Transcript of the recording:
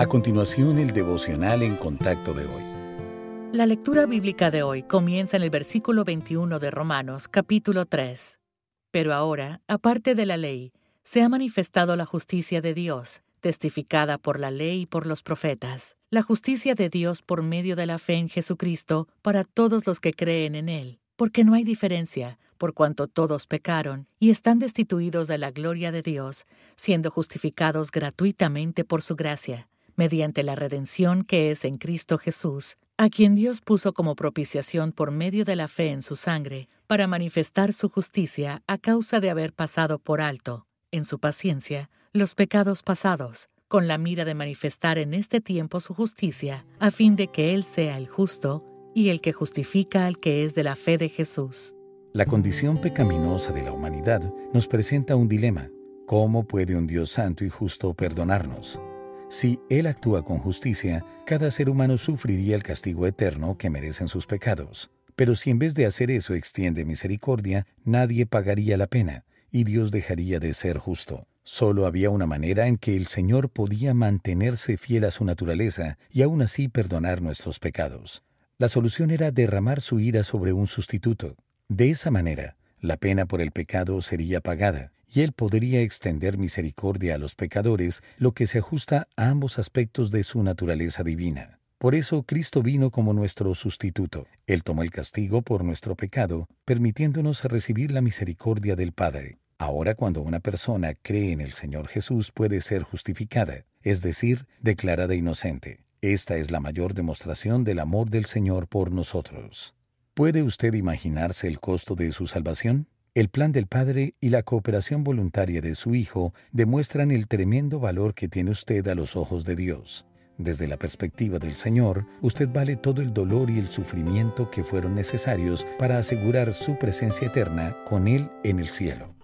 A continuación, el devocional en contacto de hoy. La lectura bíblica de hoy comienza en el versículo 21 de Romanos, capítulo 3. Pero ahora, aparte de la ley, se ha manifestado la justicia de Dios, testificada por la ley y por los profetas, la justicia de Dios por medio de la fe en Jesucristo para todos los que creen en Él, porque no hay diferencia, por cuanto todos pecaron y están destituidos de la gloria de Dios, siendo justificados gratuitamente por su gracia mediante la redención que es en Cristo Jesús, a quien Dios puso como propiciación por medio de la fe en su sangre, para manifestar su justicia a causa de haber pasado por alto, en su paciencia, los pecados pasados, con la mira de manifestar en este tiempo su justicia, a fin de que Él sea el justo y el que justifica al que es de la fe de Jesús. La condición pecaminosa de la humanidad nos presenta un dilema. ¿Cómo puede un Dios santo y justo perdonarnos? Si Él actúa con justicia, cada ser humano sufriría el castigo eterno que merecen sus pecados. Pero si en vez de hacer eso extiende misericordia, nadie pagaría la pena, y Dios dejaría de ser justo. Solo había una manera en que el Señor podía mantenerse fiel a su naturaleza y aún así perdonar nuestros pecados. La solución era derramar su ira sobre un sustituto. De esa manera, la pena por el pecado sería pagada, y Él podría extender misericordia a los pecadores, lo que se ajusta a ambos aspectos de su naturaleza divina. Por eso Cristo vino como nuestro sustituto. Él tomó el castigo por nuestro pecado, permitiéndonos recibir la misericordia del Padre. Ahora cuando una persona cree en el Señor Jesús puede ser justificada, es decir, declarada inocente. Esta es la mayor demostración del amor del Señor por nosotros. ¿Puede usted imaginarse el costo de su salvación? El plan del Padre y la cooperación voluntaria de su Hijo demuestran el tremendo valor que tiene usted a los ojos de Dios. Desde la perspectiva del Señor, usted vale todo el dolor y el sufrimiento que fueron necesarios para asegurar su presencia eterna con Él en el cielo.